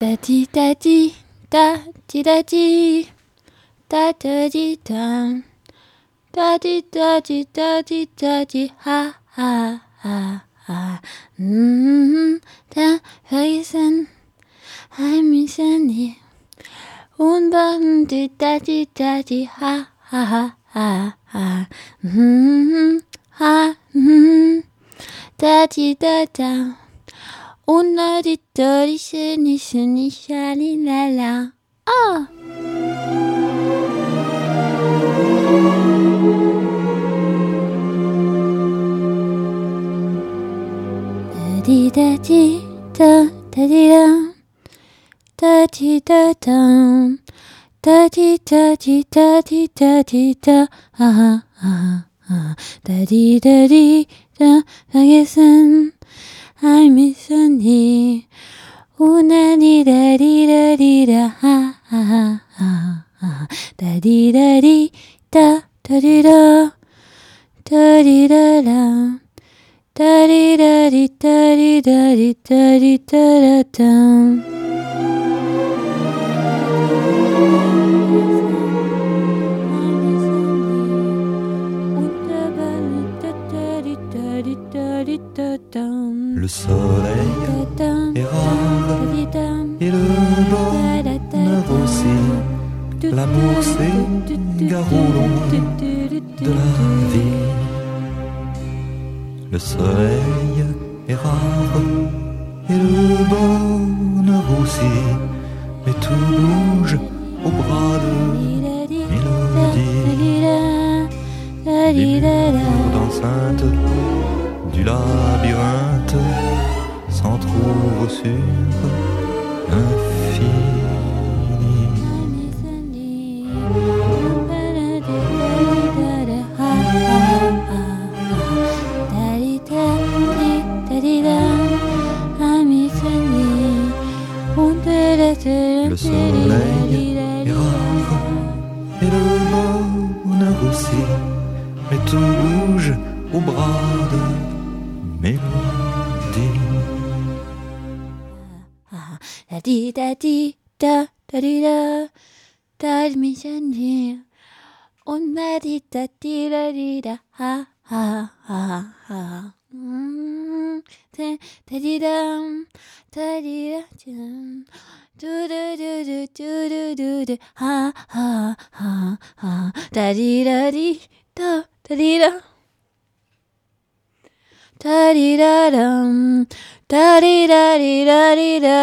Da di da di da di da di da da di da da di da di da di da di ha ha ha ha mm da vergessen I'm missing you und di da di da di ha ha ha ha ha ha mm da di da da 오늘이 또리 스니 스니 샤리라라 아 다디다디 다다디다 다디다다 다디다디 다디다디다 아하 아하 다디다디 다다게산 ，I miss 你。呜啦滴哒滴哒滴哒哈哈哈哈哈，哒滴哒滴哒哒滴哒，哒滴哒啦，哒滴哒滴哒滴哒滴哒滴哒哒哒。Le soleil est rare et le bonheur aussi. L'amour c'est garou de la vie. Le soleil est rare et le bonheur aussi. Mais tout bouge au bras de sur un. Do do do do ha ha di da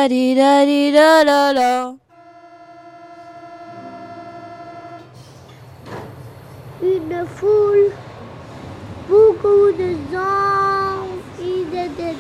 di da Une foule, beaucoup de gens, ils étaient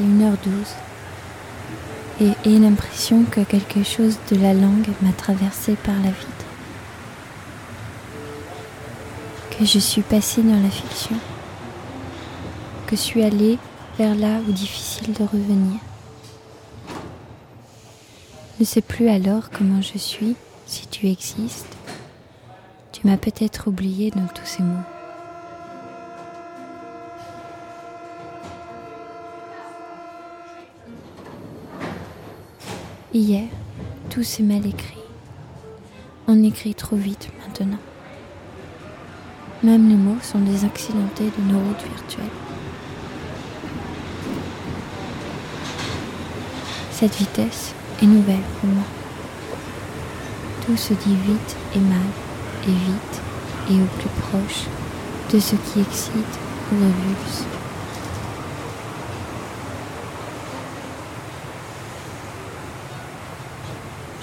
21h12 et j'ai l'impression que quelque chose de la langue m'a traversé par la vide. Que je suis passée dans la fiction. Que je suis allée vers là où difficile de revenir. Ne sais plus alors comment je suis, si tu existes. Tu m'as peut-être oublié dans tous ces mots. Hier, tout s'est mal écrit. On écrit trop vite maintenant. Même les mots sont des accidentés de nos routes virtuelles. Cette vitesse est nouvelle pour moi. Tout se dit vite et mal, et vite et au plus proche de ce qui excite ou revulse.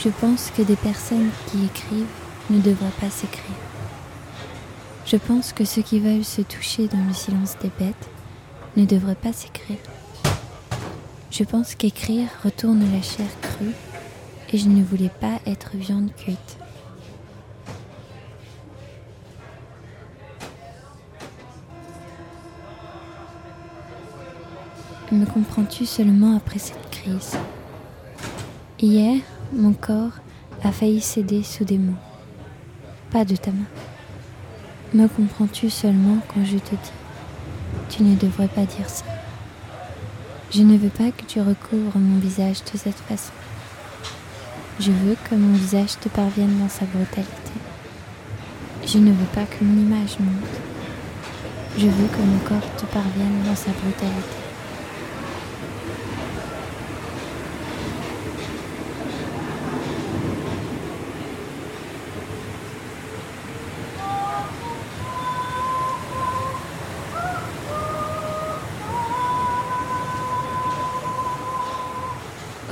Je pense que des personnes qui écrivent ne devraient pas s'écrire. Je pense que ceux qui veulent se toucher dans le silence des bêtes ne devraient pas s'écrire. Je pense qu'écrire retourne la chair crue et je ne voulais pas être viande cuite. Me comprends-tu seulement après cette crise? Hier, mon corps a failli céder sous des mots. Pas de ta main. Me comprends-tu seulement quand je te dis Tu ne devrais pas dire ça. Je ne veux pas que tu recouvres mon visage de cette façon. Je veux que mon visage te parvienne dans sa brutalité. Je ne veux pas que mon image monte. Je veux que mon corps te parvienne dans sa brutalité.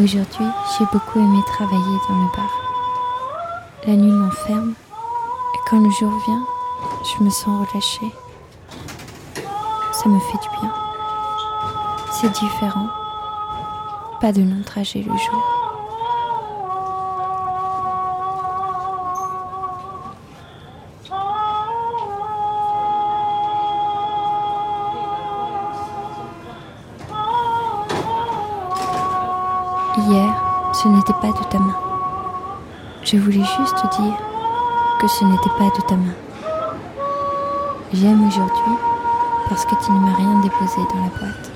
Aujourd'hui, j'ai beaucoup aimé travailler dans le bar. La nuit m'enferme et quand le jour vient, je me sens relâchée. Ça me fait du bien. C'est différent. Pas de long trajet le jour. Hier, ce n'était pas de ta main. Je voulais juste dire que ce n'était pas de ta main. J'aime aujourd'hui parce que tu ne m'as rien déposé dans la boîte.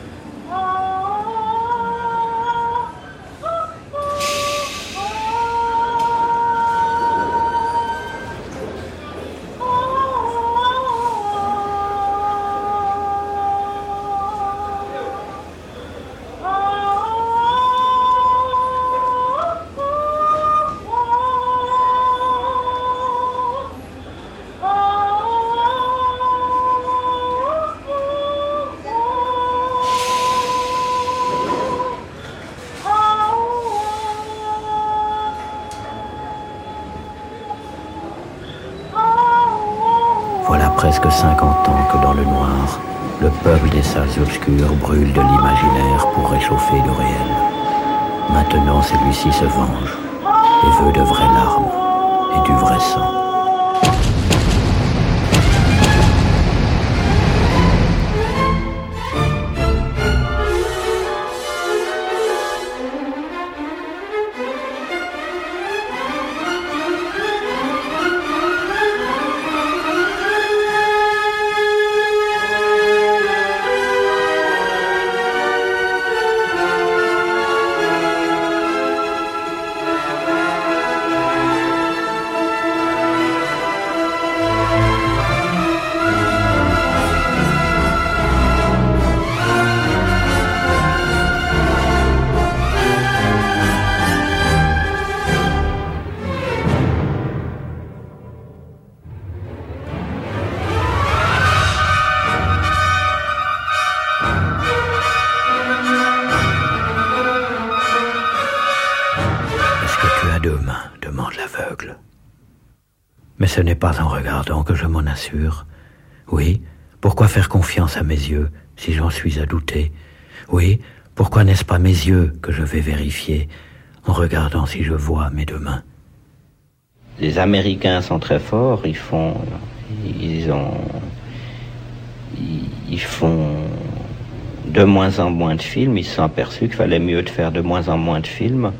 Presque 50 ans que dans le noir, le peuple des salles obscures brûle de l'imaginaire pour réchauffer le réel. Maintenant, celui-ci se venge et veut de vraies larmes et du vrai sang. Mais ce n'est pas en regardant que je m'en assure. Oui, pourquoi faire confiance à mes yeux si j'en suis à douter? Oui, pourquoi n'est-ce pas mes yeux que je vais vérifier en regardant si je vois mes deux mains? Les Américains sont très forts, ils font... Ils ont... Ils font de moins en moins de films, ils se sont aperçus qu'il fallait mieux de faire de moins en moins de films.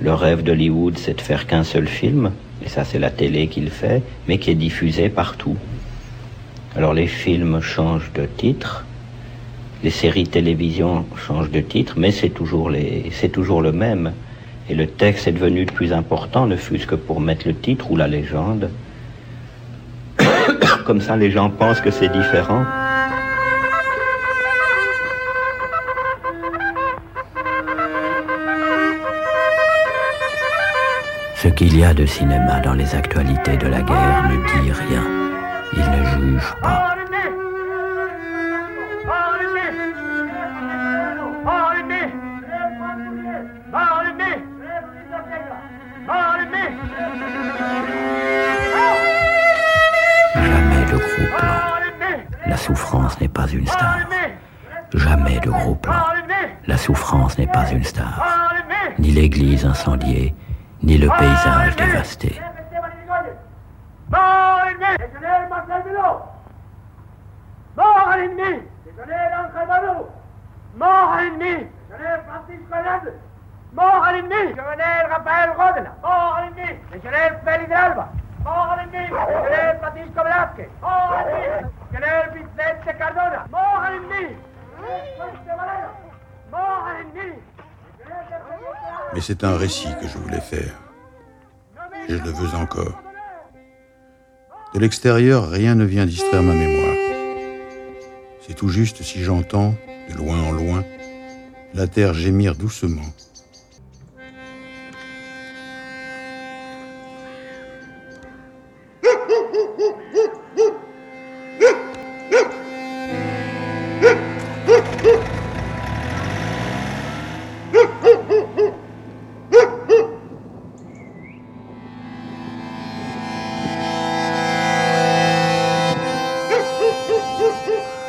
Le rêve d'Hollywood, c'est de faire qu'un seul film et ça c'est la télé qui le fait, mais qui est diffusée partout. Alors les films changent de titre, les séries télévision changent de titre, mais c'est toujours, toujours le même. Et le texte est devenu le plus important, ne fût-ce que pour mettre le titre ou la légende. Comme ça, les gens pensent que c'est différent. Ce qu'il y a de cinéma dans les actualités de la guerre ne dit rien. Il ne juge pas. Jamais de gros plan. La souffrance n'est pas une star. Jamais de gros plan. La souffrance n'est pas une star. Ni l'église incendiée, ni le paysage dévasté. Mais c'est un récit que je voulais faire. Et je le veux encore. De l'extérieur, rien ne vient distraire ma mémoire. C'est tout juste si j'entends, de loin en loin, la terre gémir doucement.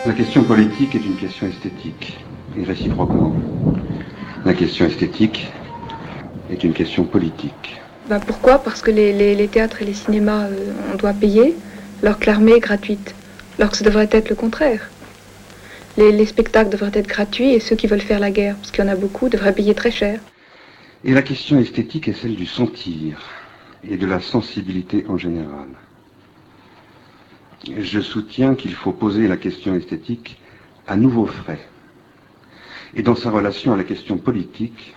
La question politique est une question esthétique, et réciproquement. La question esthétique est une question politique. Bah pourquoi? Parce que les, les- les théâtres et les cinémas, euh, on doit payer, alors que l'armée est gratuite. Alors que ça devrait être le contraire. Les, les spectacles devraient être gratuits et ceux qui veulent faire la guerre, parce qu'il y en a beaucoup, devraient payer très cher. Et la question esthétique est celle du sentir et de la sensibilité en général. Je soutiens qu'il faut poser la question esthétique à nouveau frais et dans sa relation à la question politique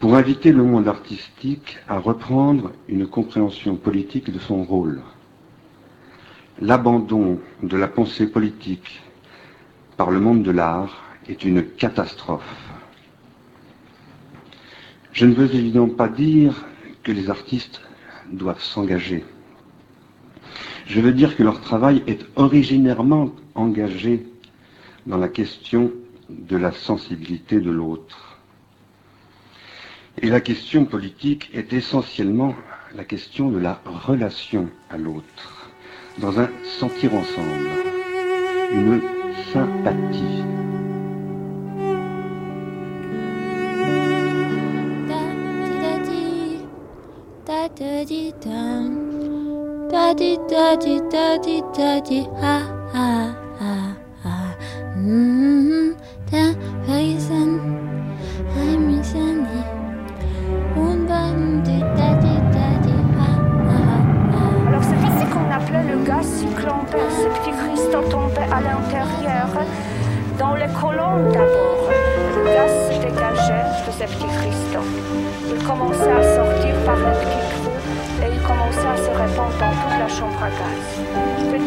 pour inviter le monde artistique à reprendre une compréhension politique de son rôle. L'abandon de la pensée politique par le monde de l'art est une catastrophe. Je ne veux évidemment pas dire que les artistes doivent s'engager. Je veux dire que leur travail est originairement engagé dans la question de la sensibilité de l'autre. Et la question politique est essentiellement la question de la relation à l'autre, dans un sentir ensemble, une sympathie. Da di da di da di ha ha ha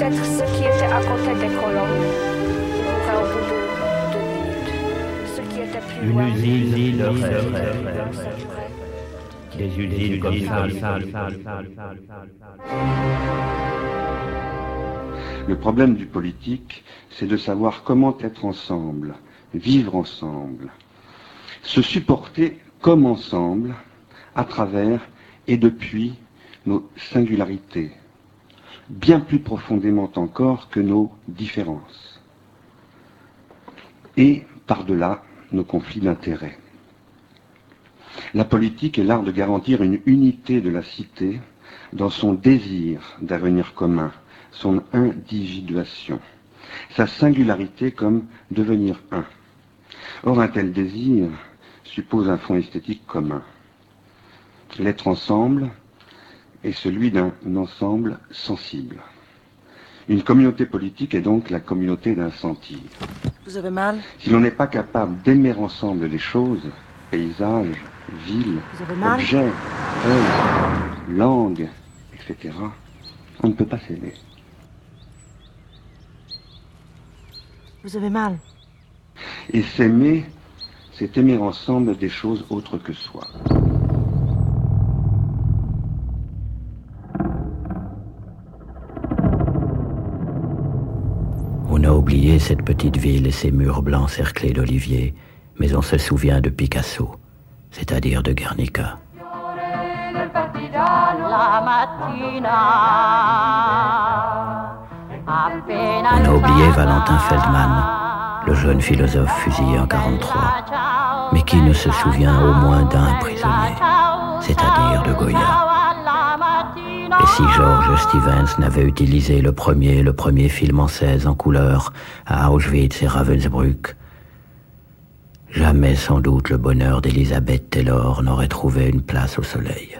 Peut-être ceux qui étaient à côté des colonnes. Mourraient au bout de deux minutes. Ceux qui étaient plus Une usine de rêve. Des usines comme ça. Le problème du politique, c'est de savoir comment être ensemble, vivre ensemble, se supporter comme ensemble, à travers et depuis nos singularités, bien plus profondément encore que nos différences, et par-delà nos conflits d'intérêts. La politique est l'art de garantir une unité de la cité dans son désir d'avenir commun, son individuation, sa singularité comme devenir un. Or, un tel désir suppose un fond esthétique commun. L'être ensemble est celui d'un ensemble sensible. Une communauté politique est donc la communauté d'un sentir. Vous avez mal Si l'on n'est pas capable d'aimer ensemble les choses, paysages, villes, objets, œuvres, langues, etc., on ne peut pas s'aimer. Vous avez mal Et s'aimer, c'est aimer ensemble des choses autres que soi. On a oublié cette petite ville et ses murs blancs cerclés d'oliviers, mais on se souvient de Picasso, c'est-à-dire de Guernica. On a oublié Valentin Feldman, le jeune philosophe fusillé en 43, mais qui ne se souvient au moins d'un prisonnier, si George Stevens n'avait utilisé le premier, le premier film en 16 en couleur à Auschwitz et Ravensbrück, jamais sans doute le bonheur d'Elizabeth Taylor n'aurait trouvé une place au soleil.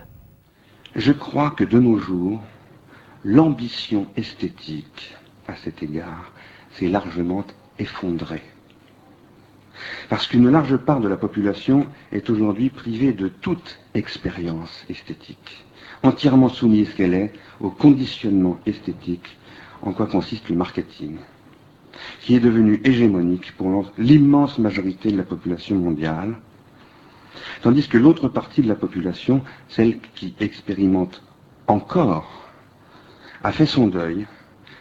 Je crois que de nos jours, l'ambition esthétique, à cet égard, s'est largement effondrée. Parce qu'une large part de la population est aujourd'hui privée de toute expérience esthétique entièrement soumise qu'elle est au conditionnement esthétique en quoi consiste le marketing, qui est devenu hégémonique pour l'immense majorité de la population mondiale, tandis que l'autre partie de la population, celle qui expérimente encore, a fait son deuil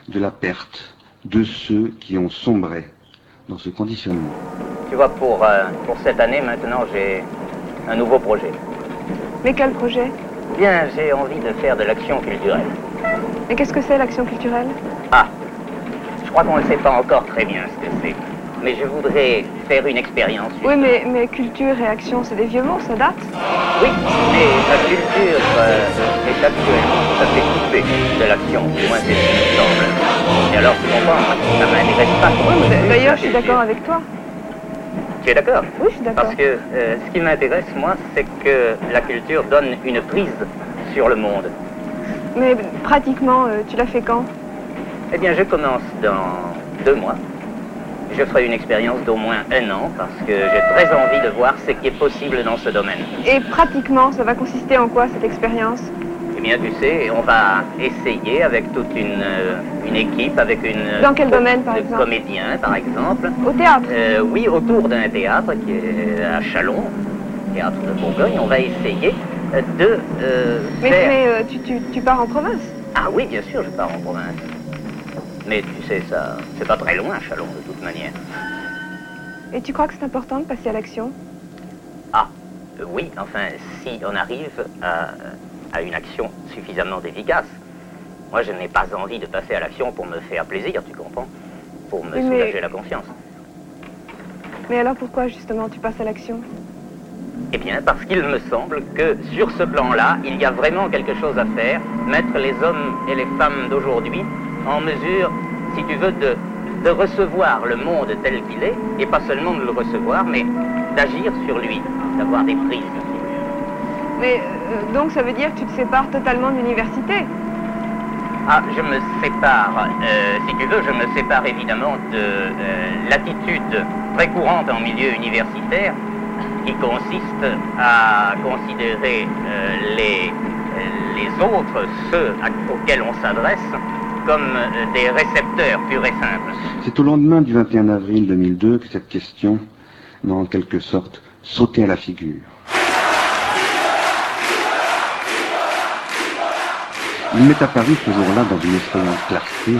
de la perte de ceux qui ont sombré dans ce conditionnement. Tu vois, pour, euh, pour cette année maintenant, j'ai un nouveau projet. Mais quel projet? Bien, j'ai envie de faire de l'action culturelle. Et qu'est-ce que c'est l'action culturelle? Ah, je crois qu'on ne sait pas encore très bien ce que c'est. Mais je voudrais faire une expérience. Oui, mais, mais culture et action, c'est des vieux mots, ça date? Oui, mais la culture euh, est actuellement tout à fait coupée de l'action. Du moins, c'est ce qui me semble. Et alors, tu comprends, ça m'intéresse pas. Oui, D'ailleurs, je suis d'accord avec toi. Tu es d'accord Oui, je suis d'accord. Parce que euh, ce qui m'intéresse, moi, c'est que la culture donne une prise sur le monde. Mais pratiquement, euh, tu l'as fait quand? Eh bien, je commence dans deux mois. Je ferai une expérience d'au moins un an parce que j'ai très envie de voir ce qui est possible dans ce domaine. Et pratiquement, ça va consister en quoi cette expérience? Bien, tu sais, on va essayer avec toute une, euh, une équipe, avec une... Dans quel domaine, par exemple Comédiens, par exemple. Au théâtre euh, Oui, autour d'un théâtre qui est à Chalon, théâtre de Bourgogne. On va essayer de euh, mais, faire... Mais tu, tu, tu pars en province Ah oui, bien sûr, je pars en province. Mais tu sais, ça, c'est pas très loin, Chalon, de toute manière. Et tu crois que c'est important de passer à l'action? Ah, oui, enfin, si on arrive à à une action suffisamment efficace. Moi, je n'ai pas envie de passer à l'action pour me faire plaisir, tu comprends Pour me soulager la conscience. Mais alors pourquoi justement tu passes à l'action? Eh bien, parce qu'il me semble que sur ce plan-là, il y a vraiment quelque chose à faire, mettre les hommes et les femmes d'aujourd'hui en mesure, si tu veux, de, de recevoir le monde tel qu'il est, et pas seulement de le recevoir, mais d'agir sur lui, d'avoir des prises. Mais euh, donc ça veut dire que tu te sépares totalement de l'université? Ah, je me sépare, euh, si tu veux, je me sépare évidemment de euh, l'attitude très courante en milieu universitaire qui consiste à considérer les, les autres, ceux auxquels on s'adresse, comme des récepteurs purs et simples. C'est au lendemain du 21 avril 2002 que cette question m'a en quelque sorte sauté à la figure. Il m'est apparu ce jour-là dans une expérience clarté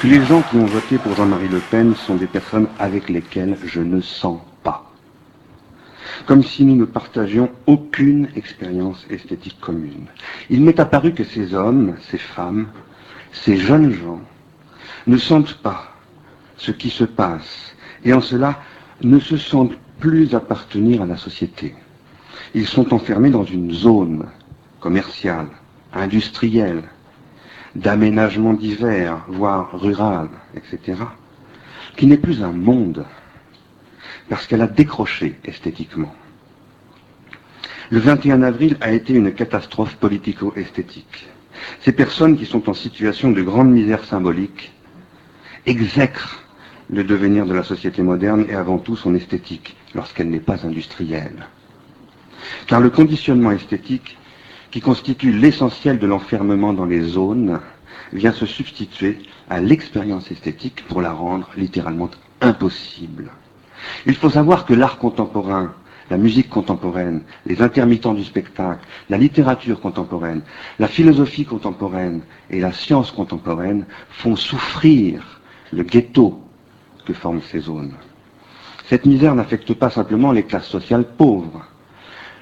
que les gens qui ont voté pour Jean-Marie Le Pen sont des personnes avec lesquelles je ne sens pas. Comme si nous ne partagions aucune expérience esthétique commune. Il m'est apparu que ces hommes, ces femmes, ces jeunes gens ne sentent pas ce qui se passe et en cela ne se sentent plus appartenir à la société. Ils sont enfermés dans une zone commerciale, industrielle, d'aménagement divers, voire rural, etc., qui n'est plus un monde, parce qu'elle a décroché esthétiquement. Le 21 avril a été une catastrophe politico-esthétique. Ces personnes qui sont en situation de grande misère symbolique exècrent le devenir de la société moderne et avant tout son esthétique, lorsqu'elle n'est pas industrielle. Car le conditionnement esthétique qui constitue l'essentiel de l'enfermement dans les zones, vient se substituer à l'expérience esthétique pour la rendre littéralement impossible. Il faut savoir que l'art contemporain, la musique contemporaine, les intermittents du spectacle, la littérature contemporaine, la philosophie contemporaine et la science contemporaine font souffrir le ghetto que forment ces zones. Cette misère n'affecte pas simplement les classes sociales pauvres,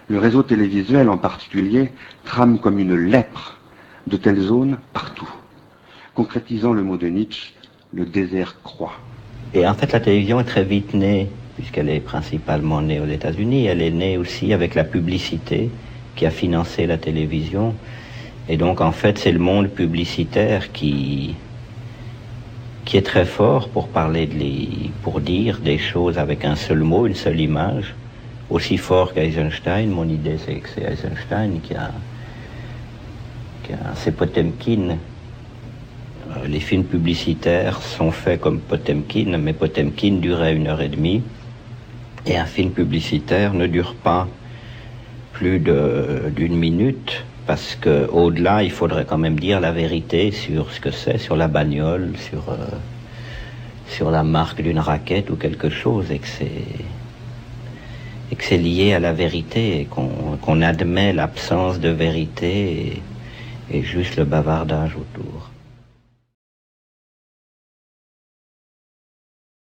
le réseau télévisuel en particulier trame comme une lèpre de telles zones partout, concrétisant le mot de Nietzsche, le désert croît. Et en fait, la télévision est très vite née, puisqu'elle est principalement née aux États-Unis. Elle est née aussi avec la publicité qui a financé la télévision. Et donc, en fait, c'est le monde publicitaire qui, qui est très fort pour parler de les, pour dire des choses avec un seul mot, une seule image, aussi fort qu'Eisenstein. Mon idée, c'est que c'est Eisenstein qui a, qui a c'est Potemkin euh, les films publicitaires sont faits comme Potemkin, mais Potemkin durait une heure et demie. Et un film publicitaire ne dure pas plus d'une minute, parce quau delà il faudrait quand même dire la vérité sur ce que c'est, sur la bagnole, sur, euh, sur la marque d'une raquette ou quelque chose, et que c'est lié à la vérité, et qu'on admet l'absence de vérité et, et juste le bavardage autour.